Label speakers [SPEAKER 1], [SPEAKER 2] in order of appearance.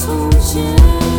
[SPEAKER 1] 从前